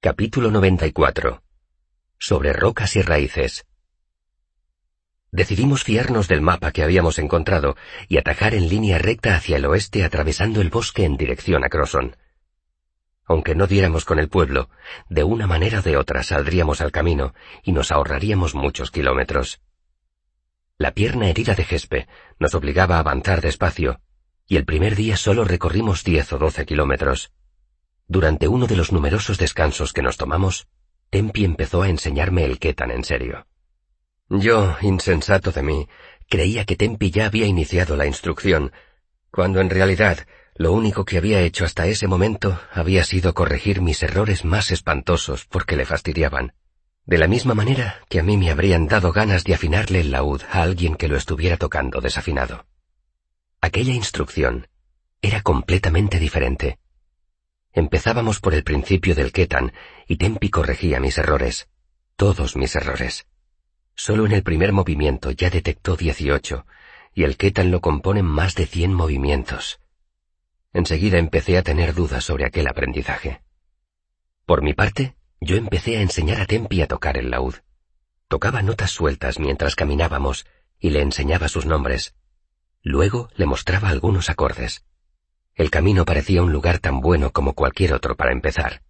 Capítulo 94. Sobre rocas y raíces. Decidimos fiarnos del mapa que habíamos encontrado y atajar en línea recta hacia el oeste atravesando el bosque en dirección a Crosson. Aunque no diéramos con el pueblo, de una manera o de otra saldríamos al camino y nos ahorraríamos muchos kilómetros. La pierna herida de Gespe nos obligaba a avanzar despacio, y el primer día solo recorrimos diez o doce kilómetros. Durante uno de los numerosos descansos que nos tomamos, Tempi empezó a enseñarme el Ketan en serio. Yo, insensato de mí, creía que Tempi ya había iniciado la instrucción, cuando en realidad lo único que había hecho hasta ese momento había sido corregir mis errores más espantosos porque le fastidiaban, de la misma manera que a mí me habrían dado ganas de afinarle el laúd a alguien que lo estuviera tocando desafinado. Aquella instrucción era completamente diferente. Empezábamos por el principio del Ketan y Tempi corregía mis errores, todos mis errores. Solo en el primer movimiento ya detectó 18 y el Ketan lo componen más de 100 movimientos. Enseguida empecé a tener dudas sobre aquel aprendizaje. Por mi parte, yo empecé a enseñar a Tempi a tocar el laúd. Tocaba notas sueltas mientras caminábamos y le enseñaba sus nombres. Luego le mostraba algunos acordes. El camino parecía un lugar tan bueno como cualquier otro para empezar.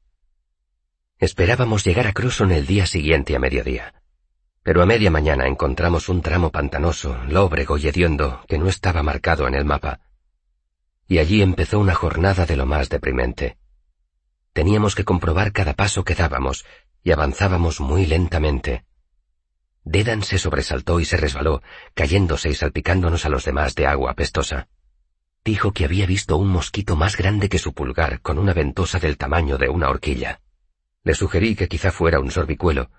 Esperábamos llegar a Crosson el día siguiente a mediodía. Pero a media mañana encontramos un tramo pantanoso, lóbrego y hediondo que no estaba marcado en el mapa. Y allí empezó una jornada de lo más deprimente. Teníamos que comprobar cada paso que dábamos, y avanzábamos muy lentamente. Dedan se sobresaltó y se resbaló, cayéndose y salpicándonos a los demás de agua apestosa. Dijo que había visto un mosquito más grande que su pulgar con una ventosa del tamaño de una horquilla. Le sugerí que quizá fuera un sorbicuelo.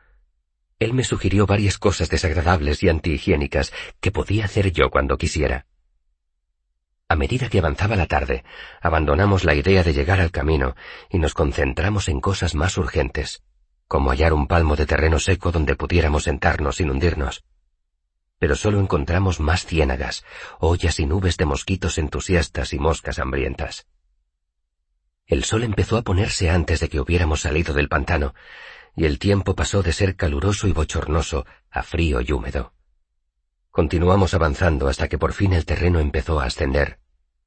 Él me sugirió varias cosas desagradables y antihigiénicas que podía hacer yo cuando quisiera. A medida que avanzaba la tarde, abandonamos la idea de llegar al camino y nos concentramos en cosas más urgentes, como hallar un palmo de terreno seco donde pudiéramos sentarnos sin hundirnos pero solo encontramos más ciénagas, ollas y nubes de mosquitos entusiastas y moscas hambrientas. El sol empezó a ponerse antes de que hubiéramos salido del pantano, y el tiempo pasó de ser caluroso y bochornoso a frío y húmedo. Continuamos avanzando hasta que por fin el terreno empezó a ascender,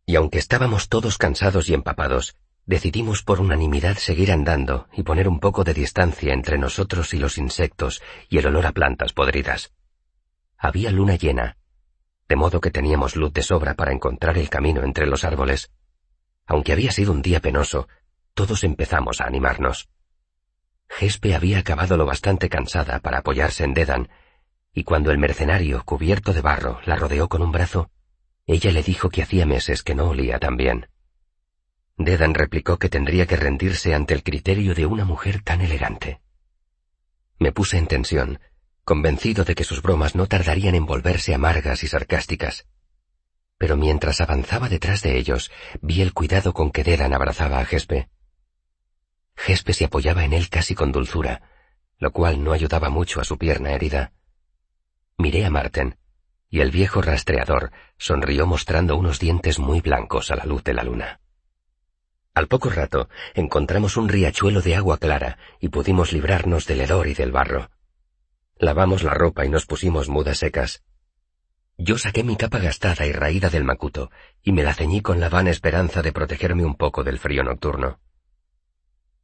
y aunque estábamos todos cansados y empapados, decidimos por unanimidad seguir andando y poner un poco de distancia entre nosotros y los insectos y el olor a plantas podridas. Había luna llena, de modo que teníamos luz de sobra para encontrar el camino entre los árboles. Aunque había sido un día penoso, todos empezamos a animarnos. Gespe había acabado lo bastante cansada para apoyarse en Dedan, y cuando el mercenario, cubierto de barro, la rodeó con un brazo, ella le dijo que hacía meses que no olía tan bien. Dedan replicó que tendría que rendirse ante el criterio de una mujer tan elegante. Me puse en tensión, convencido de que sus bromas no tardarían en volverse amargas y sarcásticas. Pero mientras avanzaba detrás de ellos, vi el cuidado con que Dedan abrazaba a Gespe. Gespe se apoyaba en él casi con dulzura, lo cual no ayudaba mucho a su pierna herida. Miré a Marten, y el viejo rastreador sonrió mostrando unos dientes muy blancos a la luz de la luna. Al poco rato encontramos un riachuelo de agua clara y pudimos librarnos del hedor y del barro. Lavamos la ropa y nos pusimos mudas secas. Yo saqué mi capa gastada y raída del macuto y me la ceñí con la vana esperanza de protegerme un poco del frío nocturno.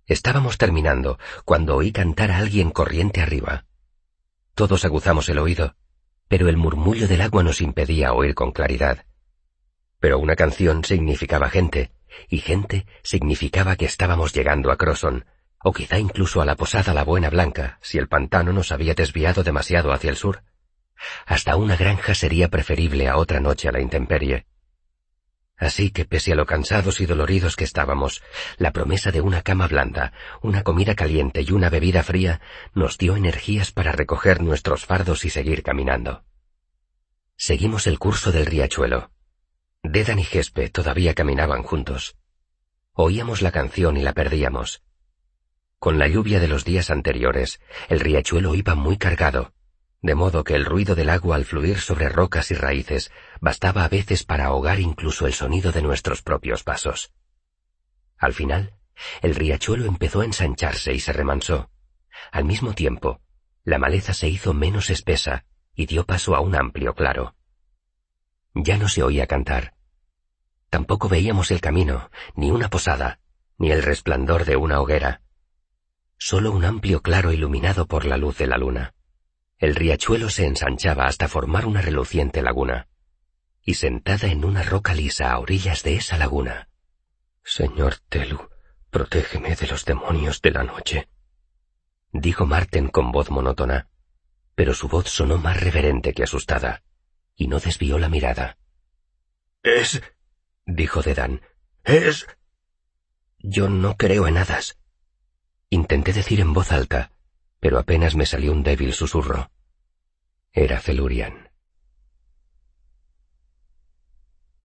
Estábamos terminando cuando oí cantar a alguien corriente arriba. Todos aguzamos el oído, pero el murmullo del agua nos impedía oír con claridad. Pero una canción significaba gente, y gente significaba que estábamos llegando a Crosson, o quizá incluso a la posada La Buena Blanca, si el pantano nos había desviado demasiado hacia el sur. Hasta una granja sería preferible a otra noche a la intemperie. Así que, pese a lo cansados y doloridos que estábamos, la promesa de una cama blanda, una comida caliente y una bebida fría nos dio energías para recoger nuestros fardos y seguir caminando. Seguimos el curso del riachuelo. Dedan y Gespe todavía caminaban juntos. Oíamos la canción y la perdíamos. Con la lluvia de los días anteriores, el riachuelo iba muy cargado, de modo que el ruido del agua al fluir sobre rocas y raíces bastaba a veces para ahogar incluso el sonido de nuestros propios pasos. Al final, El riachuelo empezó a ensancharse y se remansó. Al mismo tiempo, la maleza se hizo menos espesa y dio paso a un amplio claro. Ya no se oía cantar. Tampoco veíamos el camino, ni una posada, ni el resplandor de una hoguera. Solo un amplio claro iluminado por la luz de la luna. El riachuelo se ensanchaba hasta formar una reluciente laguna. Y sentada en una roca lisa a orillas de esa laguna. Señor Telu, protégeme de los demonios de la noche. Dijo Marten con voz monótona, pero su voz sonó más reverente que asustada, y no desvió la mirada. Es... dijo Dedan. Es... Yo no creo en hadas. Intenté decir en voz alta, pero apenas me salió un débil susurro. Era Felurian.